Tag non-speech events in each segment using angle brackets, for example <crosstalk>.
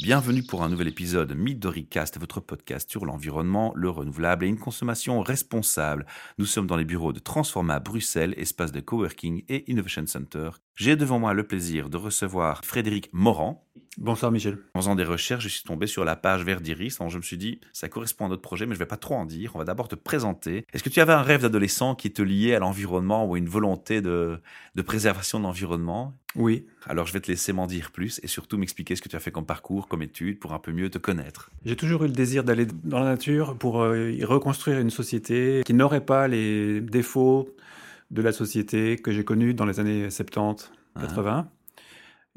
Bienvenue pour un nouvel épisode Midoricast, votre podcast sur l'environnement, le renouvelable et une consommation responsable. Nous sommes dans les bureaux de Transforma Bruxelles, espace de coworking et innovation center. J'ai devant moi le plaisir de recevoir Frédéric Morand. Bonsoir Michel. En faisant des recherches, je suis tombé sur la page Verdiris. Donc je me suis dit, ça correspond à notre projet, mais je ne vais pas trop en dire. On va d'abord te présenter. Est-ce que tu avais un rêve d'adolescent qui te liait à l'environnement ou une volonté de, de préservation de l'environnement? Oui. Alors je vais te laisser m'en dire plus et surtout m'expliquer ce que tu as fait comme parcours, comme étude, pour un peu mieux te connaître. J'ai toujours eu le désir d'aller dans la nature pour euh, y reconstruire une société qui n'aurait pas les défauts de la société que j'ai connue dans les années 70, 80.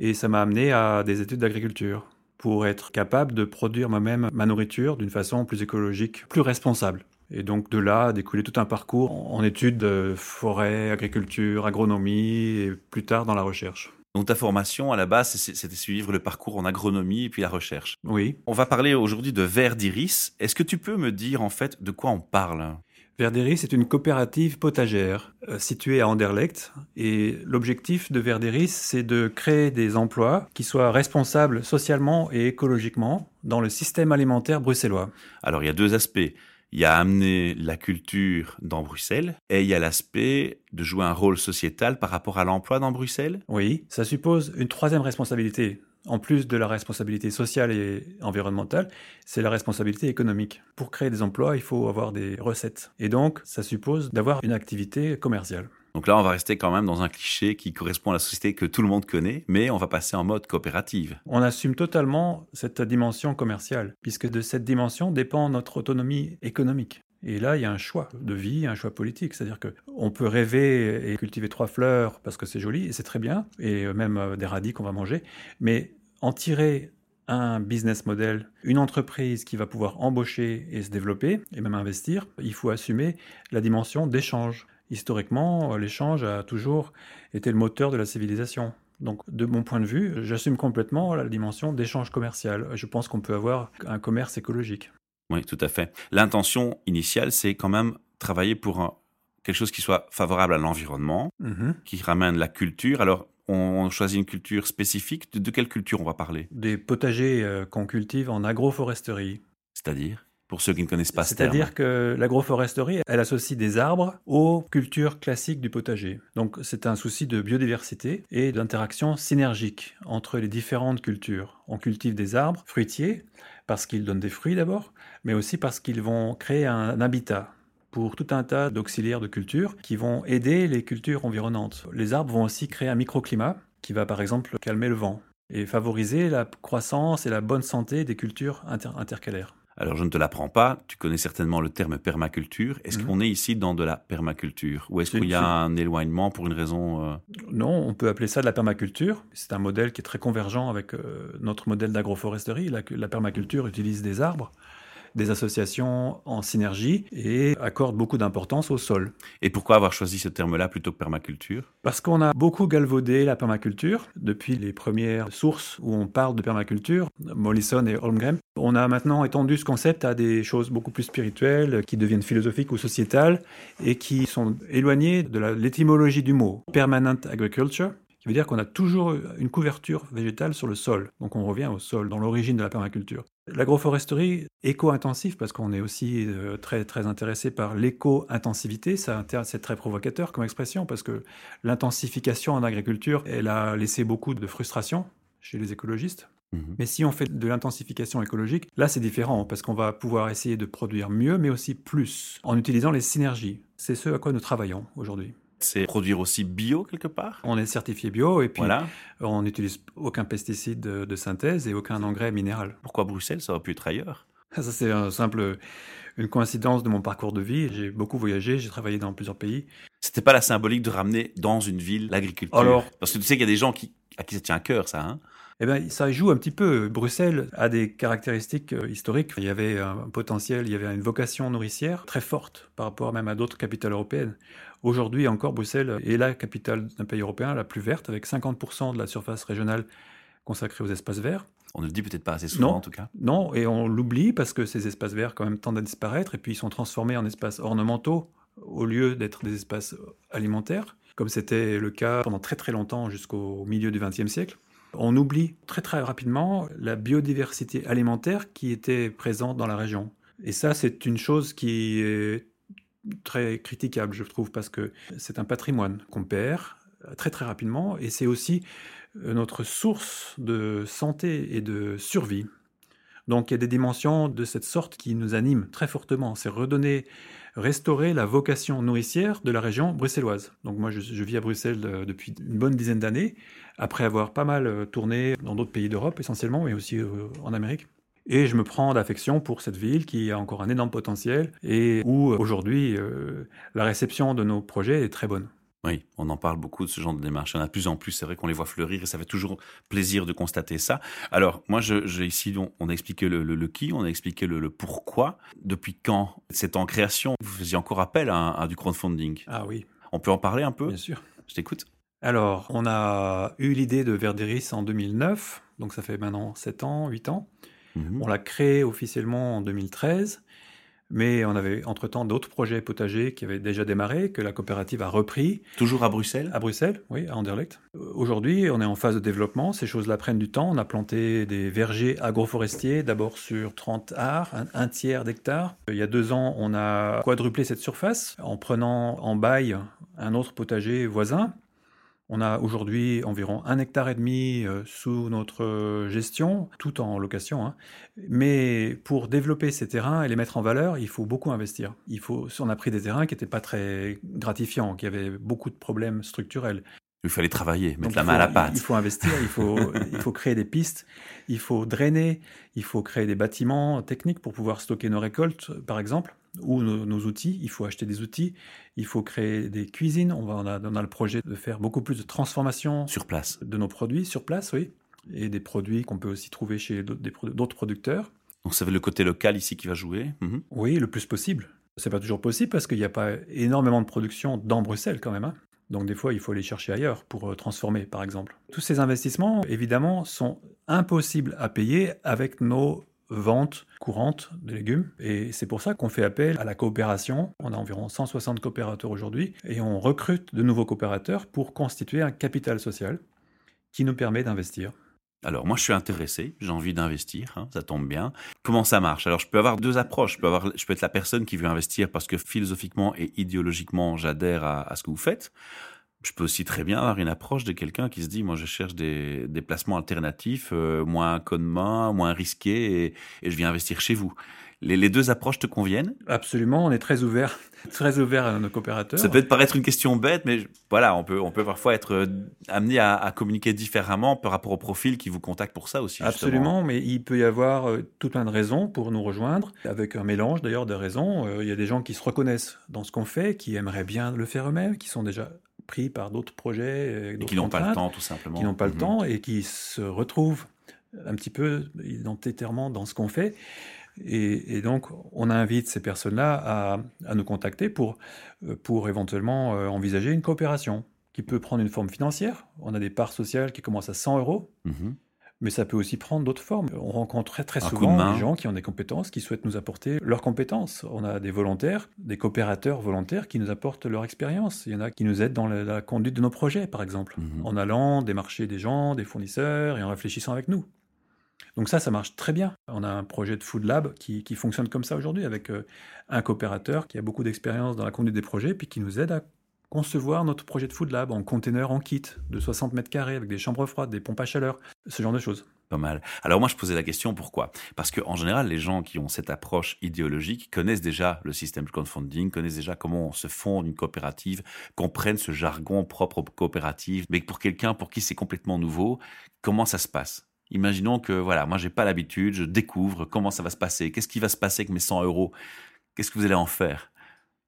Et ça m'a amené à des études d'agriculture pour être capable de produire moi-même ma nourriture d'une façon plus écologique, plus responsable. Et donc de là a découlé tout un parcours en études de forêt, agriculture, agronomie et plus tard dans la recherche. Donc ta formation à la base, c'était suivre le parcours en agronomie et puis la recherche. Oui. On va parler aujourd'hui de verre d'iris. Est-ce que tu peux me dire en fait de quoi on parle? Verderis est une coopérative potagère euh, située à Anderlecht et l'objectif de Verderis c'est de créer des emplois qui soient responsables socialement et écologiquement dans le système alimentaire bruxellois. Alors il y a deux aspects. Il y a amener la culture dans Bruxelles et il y a l'aspect de jouer un rôle sociétal par rapport à l'emploi dans Bruxelles. Oui, ça suppose une troisième responsabilité en plus de la responsabilité sociale et environnementale, c'est la responsabilité économique. Pour créer des emplois, il faut avoir des recettes. Et donc, ça suppose d'avoir une activité commerciale. Donc là, on va rester quand même dans un cliché qui correspond à la société que tout le monde connaît, mais on va passer en mode coopérative. On assume totalement cette dimension commerciale, puisque de cette dimension dépend notre autonomie économique. Et là, il y a un choix de vie, un choix politique. C'est-à-dire qu'on peut rêver et cultiver trois fleurs parce que c'est joli, et c'est très bien, et même euh, des radis qu'on va manger, mais en tirer un business model, une entreprise qui va pouvoir embaucher et se développer, et même investir, il faut assumer la dimension d'échange. Historiquement, l'échange a toujours été le moteur de la civilisation. Donc, de mon point de vue, j'assume complètement la dimension d'échange commercial. Je pense qu'on peut avoir un commerce écologique. Oui, tout à fait. L'intention initiale, c'est quand même travailler pour quelque chose qui soit favorable à l'environnement, mhm. qui ramène la culture. Alors, on choisit une culture spécifique. De, quelle culture on va parler? Des potagers euh, qu'on cultive en agroforesterie. C'est-à-dire? Pour ceux qui ne connaissent pas ce C'est-à-dire que l'agroforesterie, elle associe des arbres aux cultures classiques du potager. Donc c'est un souci de biodiversité et d'interaction synergique entre les différentes cultures. On cultive des arbres fruitiers parce qu'ils donnent des fruits d'abord, mais aussi parce qu'ils vont créer un habitat pour tout un tas d'auxiliaires de culture qui vont aider les cultures environnantes. Les arbres vont aussi créer un microclimat qui va par exemple calmer le vent et favoriser la croissance et la bonne santé des cultures intercalaires. Alors je ne te l'apprends pas, tu connais certainement le terme permaculture. Est-ce mhm. qu'on est ici dans de la permaculture ou est-ce qu'il y a un éloignement pour une raison euh? Non, on peut appeler ça de la permaculture. C'est un modèle qui est très convergent avec euh, notre modèle d'agroforesterie. la permaculture utilise des arbres des associations en synergie et accordent beaucoup d'importance au sol. Et pourquoi avoir choisi ce terme-là plutôt que permaculture? Parce qu'on a beaucoup galvaudé la permaculture depuis les premières sources où on parle de permaculture, Mollison et Holmgren. On a maintenant étendu ce concept à des choses beaucoup plus spirituelles qui deviennent philosophiques ou sociétales et qui sont éloignées de l'étymologie du mot. Permanent agriculture, qui veut dire qu'on a toujours une couverture végétale sur le sol. Donc on revient au sol, dans l'origine de la permaculture. L'agroforesterie éco-intensive, parce qu'on est aussi euh, très, très intéressé par l'éco-intensivité, c'est très provocateur comme expression, parce que l'intensification en agriculture, elle a laissé beaucoup de frustration chez les écologistes. Mhm. Mais si on fait de l'intensification écologique, là c'est différent, parce qu'on va pouvoir essayer de produire mieux, mais aussi plus, en utilisant les synergies. C'est ce à quoi nous travaillons aujourd'hui c'est produire aussi bio quelque part On est certifié bio et puis on n'utilise aucun pesticide de, synthèse et aucun engrais minéral. Pourquoi Bruxelles Ça aurait pu être ailleurs? Ça, c'est un simple, une coïncidence de mon parcours de vie. J'ai beaucoup voyagé, j'ai travaillé dans plusieurs pays. C'était pas la symbolique de ramener dans une ville l'agriculture? Alors, Parce que tu sais qu'il y a des gens qui, à qui ça tient à cœur, ça. Hein? Eh bien, ça joue un petit peu. Bruxelles a des caractéristiques euh, historiques. Il y avait un potentiel, il y avait une vocation nourricière très forte par rapport même à d'autres capitales européennes. Aujourd'hui encore, Bruxelles est la capitale d'un pays européen la plus verte, avec 50% de la surface régionale consacrée aux espaces verts. On ne le dit peut-être pas assez souvent en tout cas. Non, et on l'oublie parce que ces espaces verts quand même tendent à disparaître et puis ils sont transformés en espaces ornementaux au lieu d'être des espaces alimentaires, comme c'était le cas pendant très très longtemps jusqu'au milieu du XXe siècle. On oublie très très rapidement la biodiversité alimentaire qui était présente dans la région. Et ça, c'est une chose qui est très critiquable, je trouve, parce que c'est un patrimoine qu'on perd très très rapidement et c'est aussi euh, notre source de santé et de survie. Donc il y a des dimensions de cette sorte qui nous animent très fortement. C'est redonner, restaurer la vocation nourricière de la région bruxelloise. Donc moi je, vis à Bruxelles euh, depuis une bonne dizaine d'années, après avoir pas mal euh, tourné dans d'autres pays d'Europe essentiellement, mais aussi en Amérique. Et je me prends d'affection pour cette ville qui a encore un énorme potentiel et où aujourd'hui la réception de nos projets est très bonne. Oui, on en parle beaucoup de ce genre de démarche. Il y en a de plus en plus. C'est vrai qu'on les voit fleurir et ça fait toujours plaisir de constater ça. Alors, moi, j'ai ici, on, a expliqué le, qui, on a expliqué le, pourquoi. Depuis quand c'est en création? Vous faisiez encore appel à, du crowdfunding? Ah oui. On peut en parler un peu? Bien sûr. Je t'écoute. Alors, on a eu l'idée de Verderis en 2009, donc ça fait maintenant 7 ans, 8 ans. Mhm. On l'a créé officiellement en 2013. Mais on avait entre-temps d'autres projets potagers qui avaient déjà démarré, que la coopérative a repris. Toujours à Bruxelles? À Bruxelles, oui, à Anderlecht. Aujourd'hui, on est en phase de développement. Ces choses-là prennent du temps. On a planté des vergers agroforestiers, d'abord sur 30 arts, un, tiers d'hectare. Il y a deux ans, on a quadruplé cette surface en prenant en bail un autre potager voisin on a aujourd'hui environ un hectare et demi euh, sous notre gestion, tout en location. Hein. Mais pour développer ces terrains et les mettre en valeur, il faut beaucoup investir. Il faut, on a pris des terrains qui n'étaient pas très gratifiants, qui avaient beaucoup de problèmes structurels. Il fallait travailler, mettre la main à la pâte. Il faut investir, il faut, il faut créer des pistes, il faut drainer, il faut créer des bâtiments techniques pour pouvoir stocker nos récoltes, par exemple, ou nos, outils. Il faut acheter des outils, il faut créer des cuisines. On, va, on, a, on a le projet de faire beaucoup plus de transformation sur place de nos produits sur place, oui, et des produits qu'on peut aussi trouver chez d'autres producteurs. Donc ça le côté local ici qui va jouer. Mhm. Oui, le plus possible. C'est pas toujours possible parce qu'il n'y a pas énormément de production dans Bruxelles quand même. Hein. Donc des fois, il faut aller chercher ailleurs pour euh, transformer, par exemple. Tous ces investissements, évidemment, sont impossibles à payer avec nos ventes courantes de légumes. Et c'est pour ça qu'on fait appel à la coopération. On a environ 160 coopérateurs aujourd'hui et on recrute de nouveaux coopérateurs pour constituer un capital social qui nous permet d'investir. Alors moi je suis intéressé, j'ai envie d'investir, hein, ça tombe bien. Comment ça marche? Alors je peux avoir deux approches. Je peux, avoir, je peux être la personne qui veut investir parce que philosophiquement et idéologiquement j'adhère à, ce que vous faites. Je peux aussi très bien avoir une approche de quelqu'un qui se dit moi je cherche des, des placements alternatifs, euh, moins connement, moins risqués et, et je viens investir chez vous. Les, deux approches te conviennent? Absolument, on est très ouvert, <laughs> très ouvert à nos coopérateurs. Ça peut paraître une question bête, mais voilà, on peut, on peut parfois être euh, amené à, communiquer différemment par rapport au profil qui vous contacte pour ça aussi. Absolument, mais il peut y avoir euh, tout plein de raisons pour nous rejoindre, avec un mélange d'ailleurs de raisons. Euh, il y a des gens qui se reconnaissent dans ce qu'on fait, qui aimeraient bien le faire eux-mêmes, qui sont déjà pris par d'autres projets. Et qui n'ont pas le temps, tout simplement. Qui n'ont pas le mhm. temps et qui se retrouvent un petit peu identitairement dans ce qu'on fait. Et, donc, on invite ces personnes-là à, nous contacter pour, euh, pour éventuellement euh, envisager une coopération qui peut prendre une forme financière. On a des parts sociales qui commencent à 100 euros. Mhm. Mais ça peut aussi prendre d'autres formes. On rencontre très, très souvent des gens qui ont des compétences, qui souhaitent nous apporter leurs compétences. On a des volontaires, des coopérateurs volontaires qui nous apportent leur expérience. Il y en a qui nous aident dans la, conduite de nos projets, par exemple, mhm. en allant démarcher des gens, des fournisseurs et en réfléchissant avec nous. Donc ça, ça marche très bien. On a un projet de Food Lab qui, fonctionne comme ça aujourd'hui, avec euh, un coopérateur qui a beaucoup d'expérience dans la conduite des projets, puis qui nous aide à concevoir notre projet de Food Lab en container en kit de 60 mètres carrés, avec des chambres froides, des pompes à chaleur, ce genre de choses. Pas mal. Alors moi, je posais la question pourquoi? Parce qu'en général, les gens qui ont cette approche idéologique connaissent déjà le système de crowdfunding, connaissent déjà comment on se fonde une coopérative, comprennent ce jargon propre aux coopératives. Mais pour quelqu'un pour qui c'est complètement nouveau, comment ça se passe? Imaginons que, voilà, moi, j'ai pas l'habitude, je découvre comment ça va se passer. Qu'est-ce qui va se passer avec mes 100 euros? Qu'est-ce que vous allez en faire?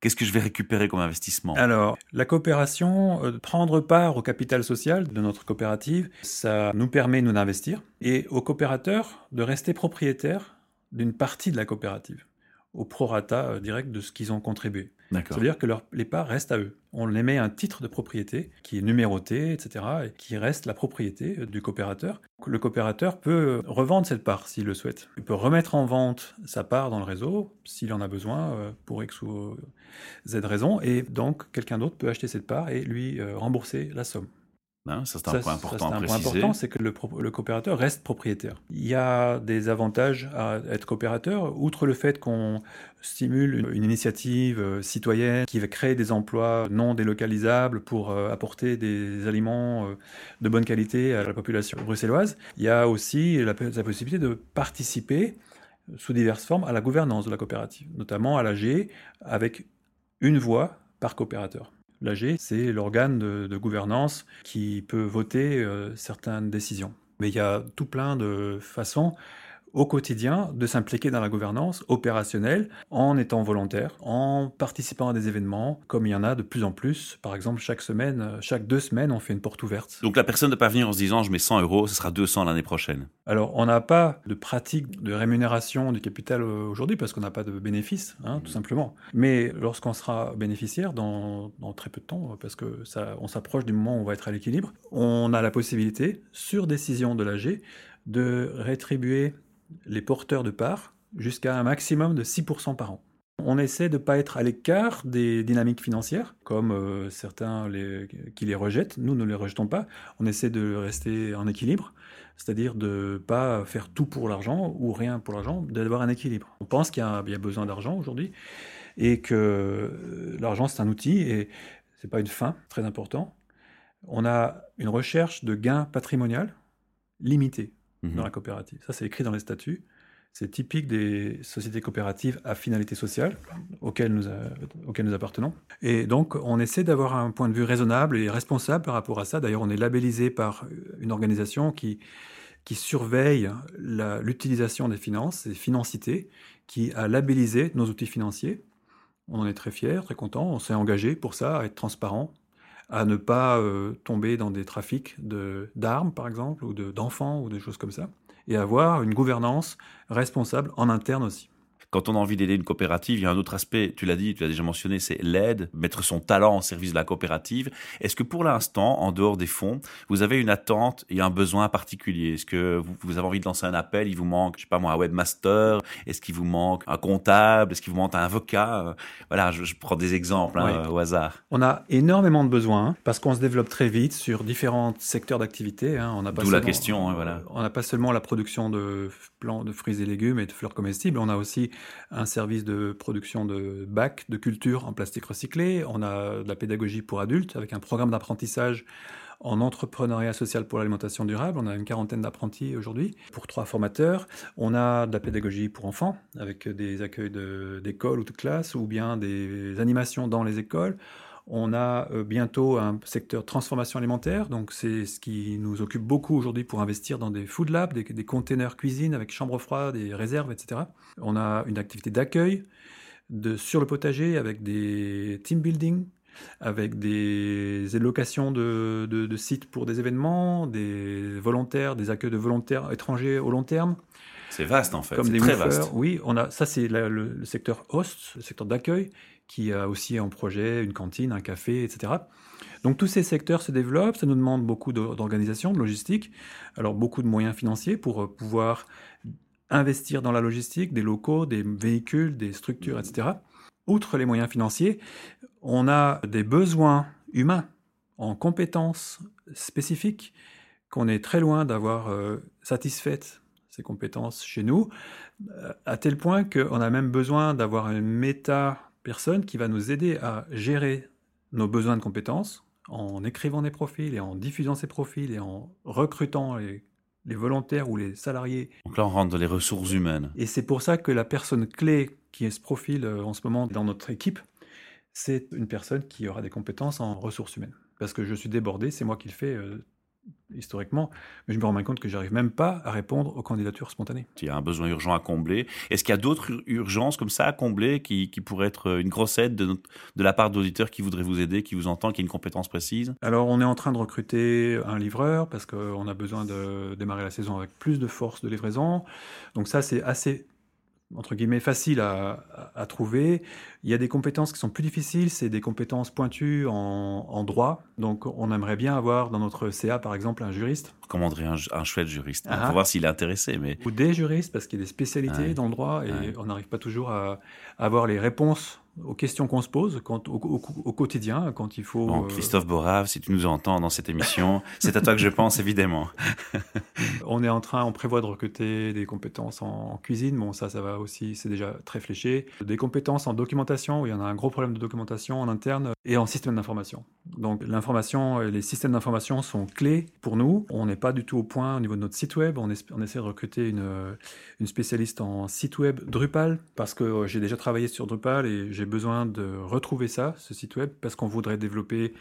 Qu'est-ce que je vais récupérer comme investissement? Alors, la coopération, euh, prendre part au capital social de notre coopérative, ça nous permet, nous, d'investir et aux coopérateurs de rester propriétaires d'une partie de la coopérative au prorata euh, direct de ce qu'ils ont contribué. Ça veut dire que les parts restent à eux. On émet un titre de propriété qui est numéroté, etc., et qui reste la propriété euh, du coopérateur. Le coopérateur peut revendre cette part s'il le souhaite. Il peut remettre en vente sa part dans le réseau s'il en a besoin euh, pour X ou Z raison, et donc quelqu'un d'autre peut acheter cette part et lui rembourser la somme. Hein, ça, c'est un point important à préciser. Un point important, c'est que le, le, coopérateur reste propriétaire. Il y a des avantages à être coopérateur, outre le fait qu'on stimule une, initiative euh, citoyenne qui va créer des emplois non délocalisables pour euh, apporter des aliments euh, de bonne qualité à la population bruxelloise. Il y a aussi la, la possibilité de participer sous diverses formes à la gouvernance de la coopérative, notamment à l'AG, avec une voix par coopérateur. L'AG, c'est l'organe de, gouvernance qui peut voter euh, certaines décisions. Mais il y a tout plein de façons au quotidien de s'impliquer dans la gouvernance opérationnelle en étant volontaire, en participant à des événements, comme il y en a de plus en plus. Par exemple, chaque semaine, chaque deux semaines, on fait une porte ouverte. Donc la personne ne peut pas venir en se disant je mets 100 euros, ce sera 200 l'année prochaine. Alors on n'a pas de pratique de rémunération du capital euh, aujourd'hui parce qu'on n'a pas de bénéfice, hein, tout mmh. simplement. Mais lorsqu'on sera bénéficiaire dans, très peu de temps, parce que ça, on s'approche du moment où on va être à l'équilibre, on a la possibilité, sur décision de l'AG, de rétribuer les porteurs de parts jusqu'à un maximum de 6% par an. On essaie de ne pas être à l'écart des dynamiques financières, comme euh, certains qui les rejettent. Nous ne les rejetons pas. On essaie de rester en équilibre, c'est-à-dire de ne pas faire tout pour l'argent ou rien pour l'argent, d'avoir un équilibre. On pense qu'il y, a besoin d'argent aujourd'hui et que euh, l'argent c'est un outil et ce n'est pas une fin, très important. On a une recherche de gains patrimonial dans mhm. la coopérative. Ça, c'est écrit dans les statuts. C'est typique des sociétés coopératives à finalité sociale auxquelles nous, auxquelles nous appartenons. Et donc, on essaie d'avoir un point de vue raisonnable et responsable par rapport à ça. D'ailleurs, on est labellisé par une organisation qui, qui surveille l'utilisation des finances, des financités, qui a labellisé nos outils financiers. On en est très fiers, très contents. On s'est engagé pour ça, à être transparent, à ne pas euh, tomber dans des trafics d'armes, par exemple, ou d'enfants, ou des choses comme ça, et avoir une gouvernance responsable en interne aussi. Quand on a envie d'aider une coopérative, il y a un autre aspect, tu l'as dit, tu l'as déjà mentionné, c'est l'aide, mettre son talent au service de la coopérative. Est-ce que pour l'instant, en dehors des fonds, vous avez une attente et un besoin particulier? Est-ce que vous, avez envie de lancer un appel Il vous manque, je sais pas moi, un webmaster? Est-ce qu'il vous manque un comptable? Est-ce qu'il vous manque un avocat? Voilà, je, prends des exemples hein, au hasard. On a énormément de besoins hein, parce qu'on se développe très vite sur différents secteurs d'activité. Hein. D'où la question, voilà. On n'a pas seulement la production de plants de fruits et légumes et de fleurs comestibles, on a aussi un service de production de bacs de culture en plastique recyclé. On a de la pédagogie pour adultes avec un programme d'apprentissage en entrepreneuriat social pour l'alimentation durable. On a une quarantaine d'apprentis aujourd'hui pour trois formateurs. On a de la pédagogie pour enfants avec des accueils d'écoles ou de classes ou bien des animations dans les écoles. On a euh, bientôt un secteur transformation alimentaire, donc c'est ce qui nous occupe beaucoup aujourd'hui pour investir dans des food labs, des, containers cuisine avec chambre froide, des réserves, etc. On a une activité d'accueil sur le potager avec des team building, avec des locations de, sites pour des événements, des volontaires, des accueils de volontaires étrangers au long terme. C'est vaste en fait, c'est très vaste. Oui, on a ça c'est le, le, secteur host, le secteur d'accueil qui a aussi en projet une cantine, un café, etc. Donc tous ces secteurs se développent, ça nous demande beaucoup d'organisation, de logistique, alors beaucoup de moyens financiers pour euh, pouvoir investir dans la logistique, des locaux, des véhicules, des structures, etc. Outre les moyens financiers, on a des besoins humains en compétences spécifiques qu'on est très loin d'avoir euh, satisfaites ces compétences chez nous, euh, à tel point qu'on a même besoin d'avoir une méta personne qui va nous aider à gérer nos besoins de compétences en écrivant des profils et en diffusant ces profils et en recrutant les, volontaires ou les salariés. Donc là, on rentre dans les ressources humaines. Et c'est pour ça que la personne clé qui est ce profil euh, en ce moment dans notre équipe, c'est une personne qui aura des compétences en ressources humaines. Parce que je suis débordé, c'est moi qui le fais euh, historiquement, mais je me rends compte que j'arrive même pas à répondre aux candidatures spontanées. Il y a un besoin urgent à combler. Est-ce qu'il y a d'autres urgences comme ça à combler qui, pourraient être une grosse aide de, de la part d'auditeurs qui voudraient vous aider, qui vous entendent, qui ont une compétence précise? Alors, on est en train de recruter un livreur parce qu'on a besoin de démarrer la saison avec plus de force de livraison. Donc ça, c'est assez entre guillemets, facile à, trouver. Il y a des compétences qui sont plus difficiles, c'est des compétences pointues en, droit. Donc, on aimerait bien avoir dans notre CA, par exemple, un juriste. On recommanderait un, chouette juriste pour ah. voir s'il est intéressé. Mais... Ou des juristes, parce qu'il y a des spécialités dans le droit et on n'arrive pas toujours à, avoir les réponses aux questions qu'on se pose quand, au, au, quotidien, quand il faut. Bon, Christophe Borave, si tu nous entends dans cette émission, c'est à toi que je pense évidemment. <laughs> on est en train, on prévoit de recruter des compétences en, cuisine. Bon, ça, ça va aussi, c'est déjà très fléché. Des compétences en documentation, où il y en a un gros problème de documentation en interne, et en système d'information. Donc l'information, les systèmes d'information sont clés pour nous. On n'est pas du tout au point au niveau de notre site web. On, on essaie de recruter une, une spécialiste en site web Drupal, parce que j'ai déjà travaillé sur Drupal et j'ai besoin de retrouver ça, ce site web, parce qu'on voudrait développer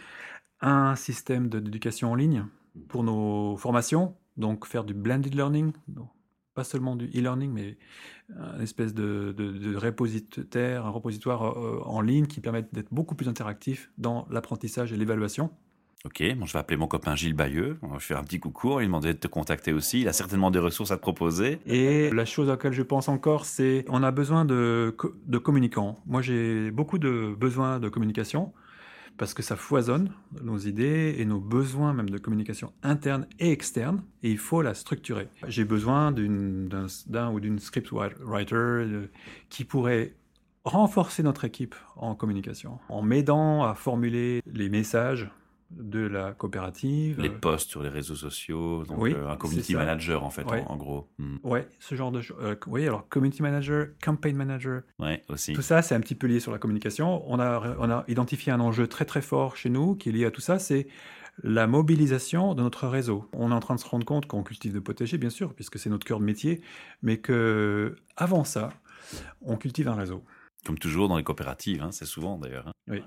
un système d'éducation en ligne pour nos formations, donc faire du blended learning, pas seulement du e-learning, mais une espèce de, de, repositoire, un repositoire euh, en ligne qui permet d'être beaucoup plus interactif dans l'apprentissage et l'évaluation. Ok, bon, je vais appeler mon copain Gilles Bayeux, on va faire un petit coucou, il demandait de te contacter aussi, il a certainement des ressources à te proposer. Et la chose à laquelle je pense encore, c'est on a besoin de, de communicants. Moi j'ai beaucoup de besoins de communication, parce que ça foisonne nos idées et nos besoins même de communication interne et externe, et il faut la structurer. J'ai besoin d'un ou d'une script writer euh, qui pourrait renforcer notre équipe en communication, en m'aidant à formuler les messages de la coopérative. Les posts sur les réseaux sociaux, donc euh, un community manager en fait, en, gros. Hmm. Ouais, ce genre de choses. Euh, oui, alors community manager, campaign manager. Ouais, aussi. Tout ça, c'est un petit peu lié sur la communication. On a, on a identifié un enjeu très très fort chez nous qui est lié à tout ça, c'est la mobilisation de notre réseau. On est en train de se rendre compte qu'on cultive de potager, bien sûr, puisque c'est notre cœur de métier, mais que avant ça, on cultive un réseau. Comme toujours dans les coopératives, hein, c'est souvent d'ailleurs. Hein. Oui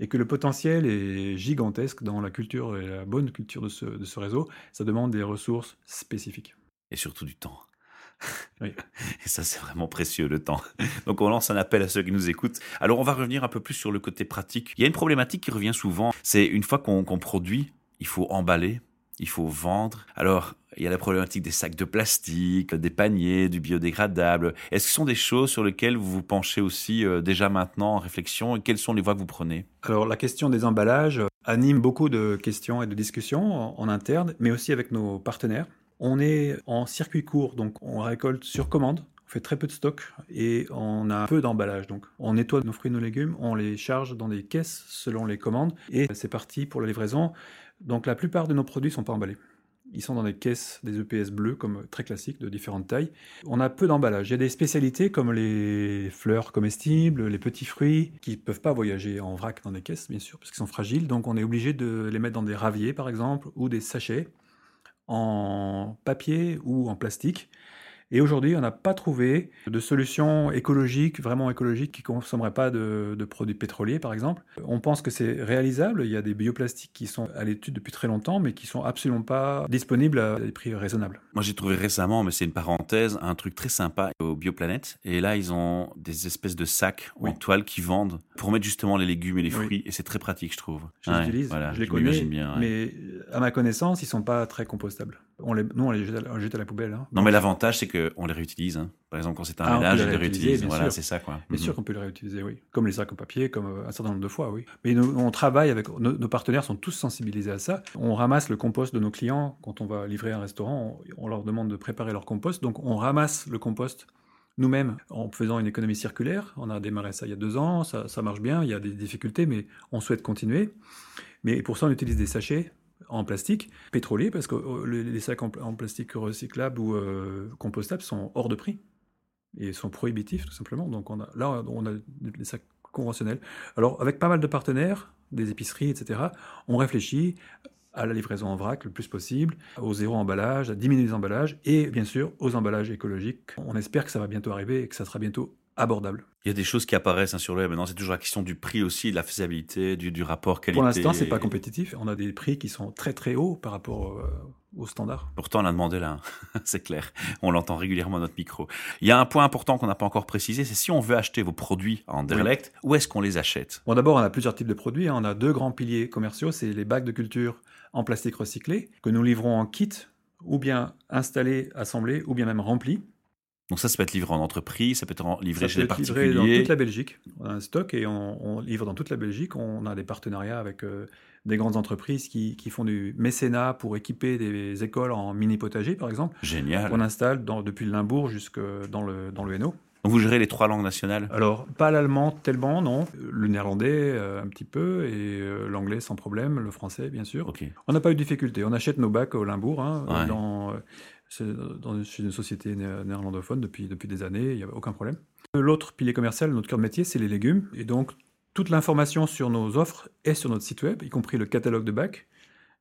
et que le potentiel est gigantesque dans la culture et la bonne culture de ce, de ce réseau. Ça demande des ressources spécifiques. Et surtout du temps. Oui. <laughs> Et ça, c'est vraiment précieux, le temps. Donc, on lance un appel à ceux qui nous écoutent. Alors, on va revenir un peu plus sur le côté pratique. Il y a une problématique qui revient souvent. C'est une fois qu'on produit, il faut emballer, il faut vendre. Alors, il y a la problématique des sacs de plastique, des paniers, du biodégradable. Est-ce que ce sont des choses sur lesquelles vous vous penchez aussi euh, déjà maintenant en réflexion quelles sont les voies que vous prenez? Alors la question des emballages anime beaucoup de questions et de discussions en, interne, mais aussi avec nos partenaires. On est en circuit court, donc on récolte sur commande. On fait très peu de stock et on a peu d'emballage. Donc, on nettoie nos fruits et nos légumes, on les charge dans des caisses selon les commandes et c'est parti pour la livraison. Donc, la plupart de nos produits sont pas emballés. Ils sont dans des caisses, des EPS bleus, comme très classiques, de différentes tailles. On a peu d'emballage. Il y a des spécialités comme les fleurs comestibles, les petits fruits, qui ne peuvent pas voyager en vrac dans des caisses, bien sûr, parce qu'ils sont fragiles. Donc on est obligé de les mettre dans des raviers, par exemple, ou des sachets en papier ou en plastique. Et aujourd'hui, on n'a pas trouvé de solution écologique, vraiment écologique, qui ne consommerait pas de, produits pétroliers, par exemple. On pense que c'est réalisable. Il y a des bioplastiques qui sont à l'étude depuis très longtemps, mais qui sont absolument pas disponibles à des prix raisonnables. Moi, j'ai trouvé récemment, mais c'est une parenthèse, un truc très sympa au Bioplanète. Et là, ils ont des espèces de sacs en toile qui vendent pour mettre justement les légumes et les fruits. Et c'est très pratique, je trouve. Je les utilise, je les connais, bien, mais à ma connaissance, ils sont pas très compostables. On les, nous, on les jette à, la poubelle. Hein. Non, mais l'avantage, c'est qu'on les réutilise. Hein. Par exemple, quand c'est un ah, ménage, on les réutilise. Voilà, c'est ça, quoi. Bien sûr mhm. qu'on peut les réutiliser, oui. Comme les sacs en papier, comme euh, un certain nombre de fois, oui. Mais nous, on travaille avec nos, partenaires sont tous sensibilisés à ça. On ramasse le compost de nos clients quand on va livrer un restaurant. On, leur demande de préparer leur compost, donc on ramasse le compost nous-mêmes en faisant une économie circulaire. On a démarré ça il y a deux ans, ça, ça marche bien. Il y a des difficultés, mais on souhaite continuer. Mais pour ça, on utilise des sachets en plastique pétrolier, parce que euh, les sacs en, plastique recyclables ou euh, compostables sont hors de prix et sont prohibitifs tout simplement. Donc on a, là, on a les sacs conventionnels. Alors avec pas mal de partenaires, des épiceries, etc., on réfléchit à la livraison en vrac le plus possible, au zéro emballage, à diminuer les emballages et bien sûr aux emballages écologiques. On espère que ça va bientôt arriver et que ça sera bientôt abordable. Il y a des choses qui apparaissent hein, sur le web. Maintenant, c'est toujours la question du prix aussi, de la faisabilité, du, du rapport qualité. Pour l'instant, c'est pas compétitif. On a des prix qui sont très très hauts par rapport euh, aux standards. Pourtant, on a demandé là, <laughs> c'est clair. On l'entend régulièrement à notre micro. Il y a un point important qu'on n'a pas encore précisé, c'est si on veut acheter vos produits en direct, où est-ce qu'on les achète? Bon, d'abord, on a plusieurs types de produits. Hein. On a deux grands piliers commerciaux. C'est les bacs de culture en plastique recyclé que nous livrons en kit, ou bien installés, assemblés, ou bien même remplis. Donc ça, ça peut être livré en entreprise, ça peut être livré chez les particuliers. dans toute la Belgique. On a un stock et on, livre dans toute la Belgique. On a des partenariats avec euh, des grandes entreprises qui, qui, font du mécénat pour équiper des écoles en mini potager, par exemple. Génial. On installe dans, depuis le Limbourg jusque dans le, dans le Hainaut. vous gérez les trois langues nationales? Alors, pas l'allemand tellement, non. Le néerlandais, euh, un petit peu, et euh, l'anglais sans problème, le français, bien sûr. On n'a pas eu de difficulté. On achète nos bacs au Limbourg, hein, dans, dans, chez une société néerlandophone depuis, depuis des années, il n'y a aucun problème. L'autre pilier commercial, notre cœur de métier, c'est les légumes. Et donc, toute l'information sur nos offres est sur notre site web, y compris le catalogue de bacs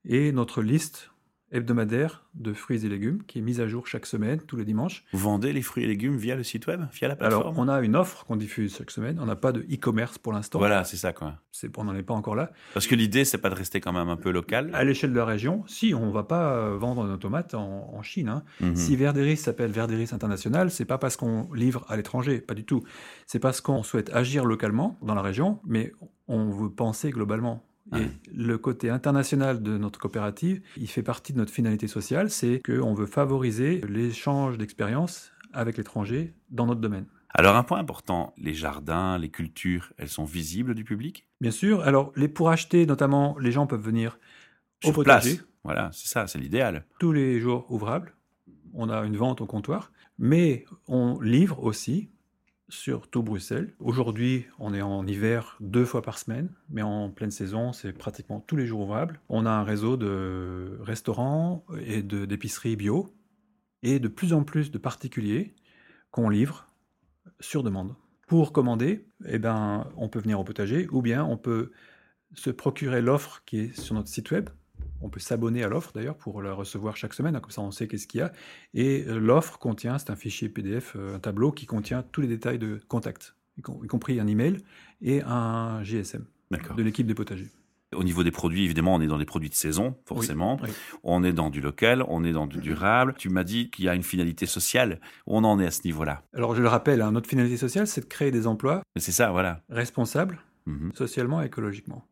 et notre liste hebdomadaire de fruits et légumes qui est mise à jour chaque semaine, tous les dimanches. Vous vendez les fruits et légumes via le site web, via la plateforme Alors, on a une offre qu'on diffuse chaque semaine. On n'a pas de e-commerce pour l'instant. Voilà, c'est ça, quoi. C'est, on n'en est pas encore là. Parce que l'idée, c'est pas de rester quand même un peu local. À l'échelle de la région, si, on va pas vendre nos tomates en, Chine. Hein. Mhm. Si Verderis s'appelle Verderis International, c'est pas parce qu'on livre à l'étranger, pas du tout. C'est parce qu'on souhaite agir localement dans la région, mais on veut penser globalement. Et le côté international de notre coopérative, il fait partie de notre finalité sociale, c'est qu'on veut favoriser l'échange d'expériences avec l'étranger dans notre domaine. Alors un point important, les jardins, les cultures, elles sont visibles du public? Bien sûr. Alors les pour acheter, notamment, les gens peuvent venir au potager. Voilà, c'est ça, c'est l'idéal. Tous les jours ouvrables. On a une vente au comptoir, mais on livre aussi sur tout Bruxelles. Aujourd'hui, on est en hiver deux fois par semaine, mais en pleine saison, c'est pratiquement tous les jours ouvrables. On a un réseau de restaurants et d'épiceries bio et de plus en plus de particuliers qu'on livre sur demande. Pour commander, eh ben, on peut venir au potager ou bien on peut se procurer l'offre qui est sur notre site web on peut s'abonner à l'offre d'ailleurs pour la recevoir chaque semaine, hein, comme ça on sait qu'est-ce qu'il y a. Et euh, l'offre contient, c'est un fichier PDF, euh, un tableau qui contient tous les détails de contact, y, compris un email et un GSM de l'équipe des potagers. Au niveau des produits, évidemment, on est dans des produits de saison, forcément. On est dans du local, on est dans du durable. Tu m'as dit qu'il y a une finalité sociale. On en est à ce niveau-là? Alors, je le rappelle, hein, notre finalité sociale, c'est de créer des emplois. C'est ça, voilà. Responsables, mhm. socialement et écologiquement.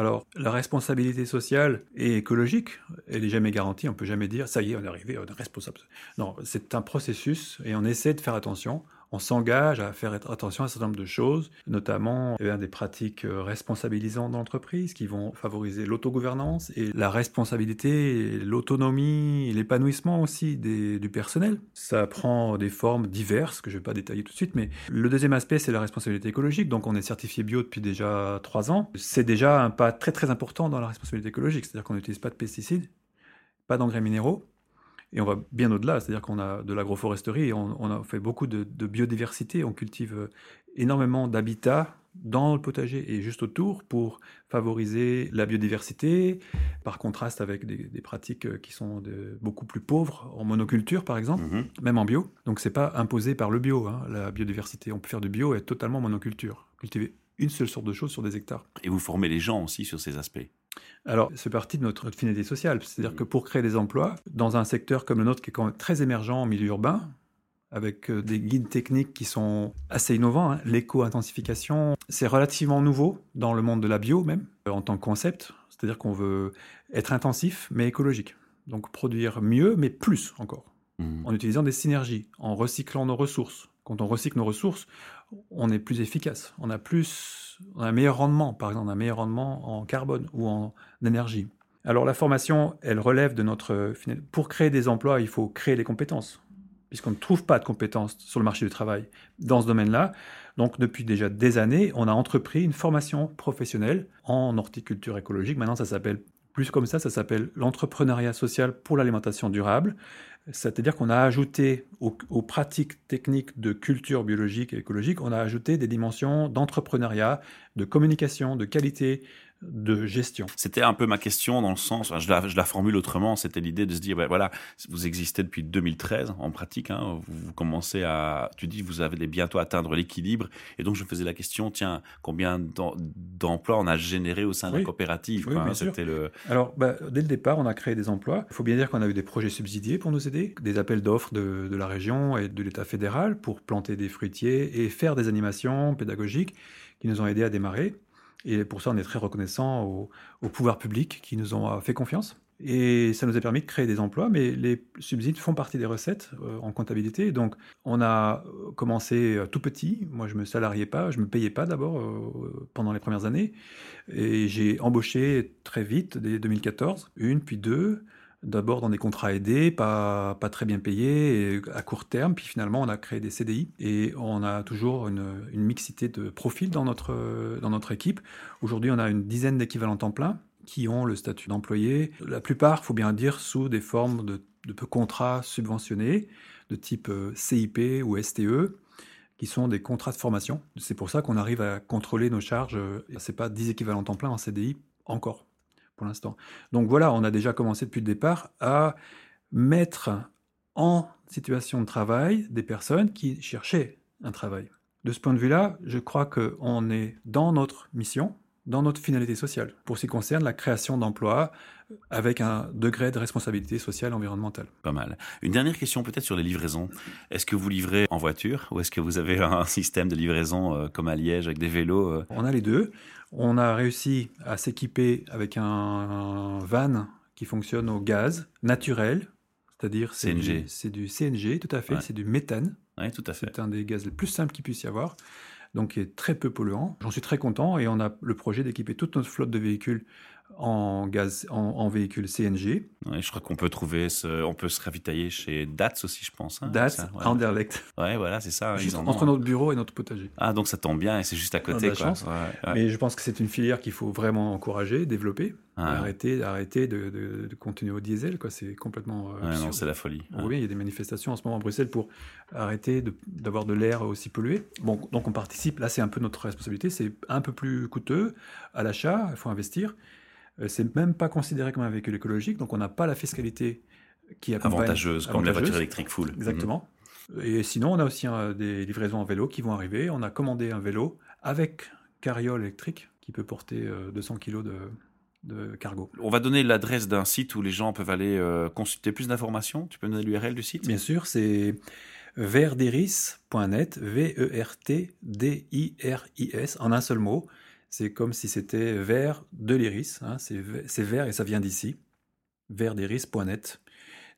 Alors, la responsabilité sociale et écologique, elle n'est jamais garantie. On peut jamais dire, ça y est, on est arrivé, on est responsable. Non, c'est un processus et on essaie de faire attention on s'engage à faire attention à un certain nombre de choses, notamment eh des pratiques euh, responsabilisantes d'entreprise qui vont favoriser l'autogouvernance et la responsabilité, l'autonomie, l'épanouissement aussi du personnel. Ça prend des formes diverses que je ne vais pas détailler tout de suite, mais le deuxième aspect, c'est la responsabilité écologique. Donc on est certifié bio depuis déjà trois ans. C'est déjà un pas très très important dans la responsabilité écologique, c'est-à-dire qu'on n'utilise pas de pesticides, pas d'engrais minéraux, et on va bien au-delà, c'est-à-dire qu'on a de l'agroforesterie, on, on, a fait beaucoup de, biodiversité, on cultive euh, énormément d'habitats dans le potager et juste autour pour favoriser la biodiversité, par contraste avec des, pratiques euh, qui sont beaucoup plus pauvres en monoculture par exemple, mhm. même en bio. Donc c'est pas imposé par le bio, hein, la biodiversité. On peut faire du bio et totalement monoculture, cultiver une seule sorte de choses sur des hectares. Et vous formez les gens aussi sur ces aspects alors, c'est partie de notre finalité sociale. C'est-à-dire que pour créer des emplois, dans un secteur comme le nôtre qui est quand même très émergent en milieu urbain, avec euh, des guides techniques qui sont assez innovants, hein, l'éco-intensification, c'est relativement nouveau dans le monde de la bio même, euh, en tant que concept. C'est-à-dire qu'on veut être intensif, mais écologique. Donc produire mieux, mais plus encore, mmh. en utilisant des synergies, en recyclant nos ressources. Quand on recycle nos ressources, on est plus efficace, on a plus, on a un meilleur rendement, par exemple, un meilleur rendement en carbone ou en énergie. Alors la formation, elle relève de notre... Pour créer des emplois, il faut créer les compétences, puisqu'on ne trouve pas de compétences sur le marché du travail dans ce domaine-là. Donc depuis déjà des années, on a entrepris une formation professionnelle en horticulture écologique. Maintenant, ça s'appelle plus comme ça, ça s'appelle l'entrepreneuriat social pour l'alimentation durable. C'est-à-dire qu'on a ajouté aux, pratiques techniques de culture biologique et écologique, on a ajouté des dimensions d'entrepreneuriat, de communication, de qualité, de gestion. C'était un peu ma question dans le sens, je la, je la formule autrement, c'était l'idée de se dire, ben voilà, vous existez depuis 2013 en pratique, hein, vous, commencez à, tu dis, vous allez bientôt atteindre l'équilibre, et donc je faisais la question, tiens, combien d'emplois on a généré au sein de la coopérative oui, hein, le... Alors, bah, dès le départ, on a créé des emplois. Il faut bien dire qu'on a eu des projets subsidiés pour nous aider, des appels d'offres de, de la région et de l'État fédéral pour planter des fruitiers et faire des animations pédagogiques qui nous ont aidés à démarrer. Et pour ça, on est très reconnaissant au, au pouvoir public qui nous ont fait confiance. Et ça nous a permis de créer des emplois, mais les subsides font partie des recettes euh, en comptabilité. Donc, on a commencé euh, tout petit. Moi, je me salariais pas, je me payais pas d'abord euh, pendant les premières années. Et j'ai embauché très vite, dès 2014, une, puis deux, d'abord dans des contrats aidés, pas, très bien payés, à court terme, puis finalement on a créé des CDI et on a toujours une, mixité de profils dans notre, équipe. Aujourd'hui, on a une dizaine d'équivalents temps plein qui ont le statut d'employé. La plupart, faut bien dire, sous des formes de, de contrats subventionnés de type euh, CIP ou STE qui sont des contrats de formation. C'est pour ça qu'on arrive à contrôler nos charges. C'est pas 10 équivalents temps plein en CDI encore l'instant. Donc voilà, on a déjà commencé depuis le départ à mettre en situation de travail des personnes qui cherchaient un travail. De ce point de vue-là, je crois qu'on est dans notre mission, dans notre finalité sociale, pour ce qui concerne la création d'emplois avec un degré de responsabilité sociale environnementale. Pas mal. Une dernière question peut-être sur les livraisons. Est-ce que vous livrez en voiture ou est-ce que vous avez un système de livraison euh, comme à Liège avec des vélos euh? On a les deux. On a réussi à s'équiper avec un van qui fonctionne au gaz naturel, c'est-à-dire c'est CNG. C'est du CNG, tout à fait, Ouais. c'est du méthane. Oui, tout à fait. C'est un des gaz les plus simples qu'il puisse y avoir, donc qui est très peu polluant. J'en suis très content et on a le projet d'équiper toute notre flotte de véhicules en gaz, en, en véhicules CNG. Ouais, je crois qu'on peut trouver, ce... on peut se ravitailler chez Dats aussi, je pense. hein, DAT, ça, ouais. Anderlecht, Ouais, voilà, c'est ça. juste ils en ont, entre notre bureau et notre potager. Ah, donc ça tombe bien et c'est juste à On a côté. de la quoi. chance. Ouais. Mais je pense que c'est une filière qu'il faut vraiment encourager, développer, Ah, arrêter, arrêter de, de- de continuer au diesel. quoi. C'est complètement euh, non, c'est la folie. On bien, il y a des manifestations en ce moment à Bruxelles pour arrêter de- d'avoir de, l'air aussi pollué. Bon, donc on participe, là c'est un peu notre responsabilité, c'est un peu plus coûteux à l'achat, il faut investir. Euh, C'est même pas considéré comme un véhicule écologique, donc on n'a pas la fiscalité qui accompagne. Avantageuse, comme les avantageuse. voitures électriques full. Exactement. Et sinon, on a aussi euh, des livraisons en vélo qui vont arriver. On a commandé un vélo avec carriole électrique qui peut porter euh, 200 kg de, de cargo. On va donner l'adresse d'un site où les gens peuvent aller euh, consulter plus d'informations. Tu peux me donner l'URL du site? Bien sûr, c'est verdiris.net, V-E-R-T-D-I-R-I-S, en un seul mot. C'est comme si c'était vert de l'iris, hein, c'est ve- c'est vert et ça vient d'ici. verdiris.net.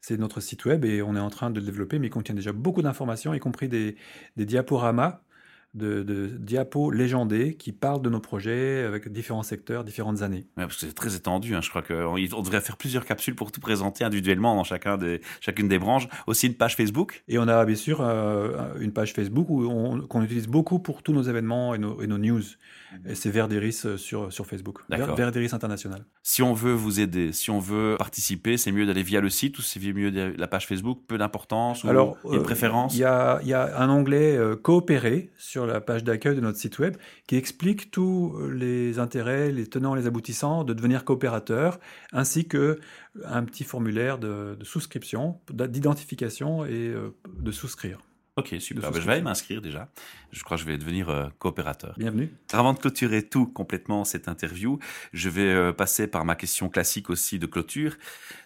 C'est notre site web et on est en train de le développer, mais il contient déjà beaucoup d'informations, y compris des, des diaporamas de, de diapos légendés qui parlent de nos projets avec différents secteurs, différentes années. Ouais, parce que c'est très étendu. hein. Je crois qu'on on devrait faire plusieurs capsules pour tout présenter individuellement dans chacun des, chacune des branches. Aussi une page Facebook. Et on a bien sûr euh, une page Facebook qu'on utilise beaucoup pour tous nos événements et nos, et nos news. Et c'est Verderis euh, sur, sur Facebook. Verderis International. Si on veut vous aider, si on veut participer, c'est mieux d'aller via le site ou c'est mieux de la page Facebook Peu d'importance ou Alors, il y a une euh, préférence Il y a, il y a un onglet euh, coopérer sur la page d'accueil de notre site web qui explique tous les intérêts, les tenants, les aboutissants de devenir coopérateur, ainsi que un petit formulaire de, de souscription, d'identification et euh, de souscrire. Ok, super. Ben, je vais aller m'inscrire déjà. Je crois que je vais devenir euh, coopérateur. Bienvenue. Avant de clôturer tout complètement cette interview, je vais euh, passer par ma question classique aussi de clôture.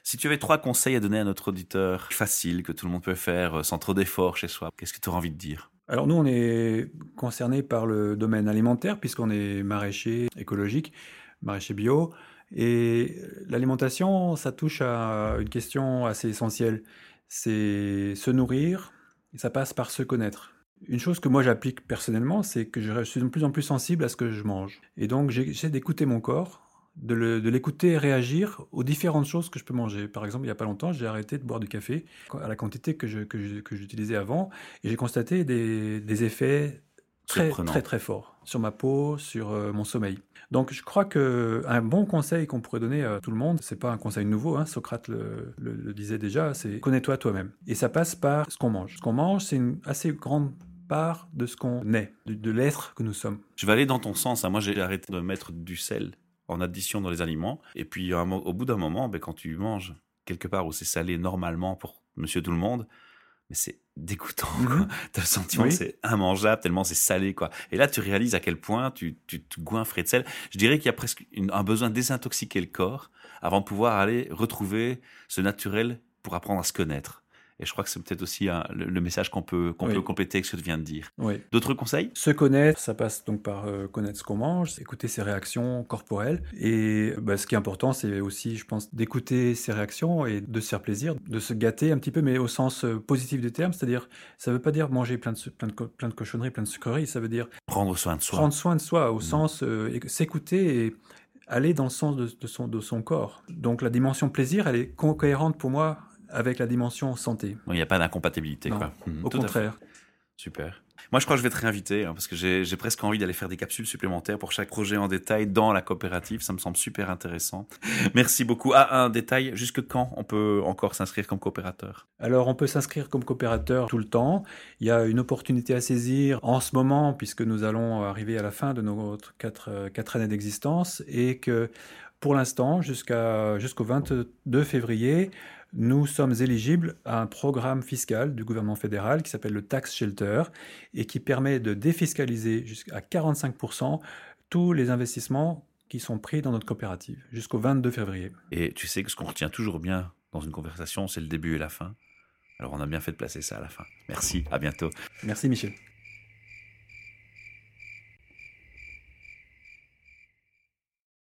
Si tu avais trois conseils à donner à notre auditeur, facile, que tout le monde peut faire euh, sans trop d'efforts chez soi, qu'est-ce que tu auras envie de dire? Alors nous, on est concerné par le domaine alimentaire puisqu'on est maraîcher écologique, maraîcher bio. Et l'alimentation, ça touche à une question assez essentielle. C'est se nourrir, ça passe par se connaître. Une chose que moi j'applique personnellement, c'est que je suis de plus en plus sensible à ce que je mange. Et donc j'essaie d'écouter mon corps, de l'écouter réagir aux différentes choses que je peux manger. Par exemple, il n'y a pas longtemps, j'ai arrêté de boire du café à la quantité que j'utilisais avant. Et j'ai constaté des effets très, très, très forts sur ma peau, sur euh, mon sommeil. Donc, je crois que un bon conseil qu'on pourrait donner à tout le monde, c'est pas un conseil nouveau, hein, Socrate le, le- le disait déjà, c'est connais-toi toi-même. Et ça passe par ce qu'on mange. Ce qu'on mange, c'est une assez grande part de ce qu'on est, de, de l'être que nous sommes. Je vais aller dans ton sens. hein. Moi, j'ai arrêté de mettre du sel en addition dans les aliments. Et puis, un au bout d'un moment, ben, quand tu manges quelque part où c'est salé normalement pour monsieur tout le monde, mais c'est dégoûtant. quoi. Mhm. T'as le sentiment Oui. que c'est immangeable tellement c'est salé. quoi. Et là, tu réalises à quel point tu, tu te goinfrais de sel. Je dirais qu'il y a presque une- un besoin de désintoxiquer le corps avant de pouvoir aller retrouver ce naturel pour apprendre à se connaître. Et je crois que c'est peut-être aussi un- le, le message qu'on peut, qu'on Oui. peut compléter avec ce que tu viens de dire. Oui. D'autres conseils? Se connaître, ça passe donc par euh, connaître ce qu'on mange, écouter ses réactions corporelles. Et bah, ce qui est important, c'est aussi, je pense, d'écouter ses réactions et de se faire plaisir, de se gâter un petit peu, mais au sens euh, positif du terme. C'est-à-dire, ça ne veut pas dire manger plein de, su- plein, de, co- plein de cochonneries, plein de sucreries. Ça veut dire Prendre soin de soi. prendre soin de soi, au Mhm. sens euh, éc- s'écouter et aller dans le sens de, son, de son corps. Donc la dimension plaisir, elle est cohérente pour moi avec la dimension santé. Il n'y a pas d'incompatibilité. Mmh, au contraire. Super. Moi, je crois que je vais te réinviter hein, parce que j'ai presque envie d'aller faire des capsules supplémentaires pour chaque projet en détail dans la coopérative. Ça me semble super intéressant. Merci beaucoup. Ah, un détail, jusque quand on peut encore s'inscrire comme coopérateur? Alors, on peut s'inscrire comme coopérateur tout le temps. Il y a une opportunité à saisir en ce moment puisque nous allons arriver à la fin de notre quatre, euh, quatre années d'existence et que pour l'instant, jusqu'à jusqu'au 22 février, nous sommes éligibles à un programme fiscal du gouvernement fédéral qui s'appelle le Tax Shelter et qui permet de défiscaliser jusqu'à 45% tous les investissements qui sont pris dans notre coopérative jusqu'au 22 février. Et tu sais que ce qu'on retient toujours bien dans une conversation, c'est le début et la fin. Alors on a bien fait de placer ça à la fin. Merci, à bientôt. Merci Michel.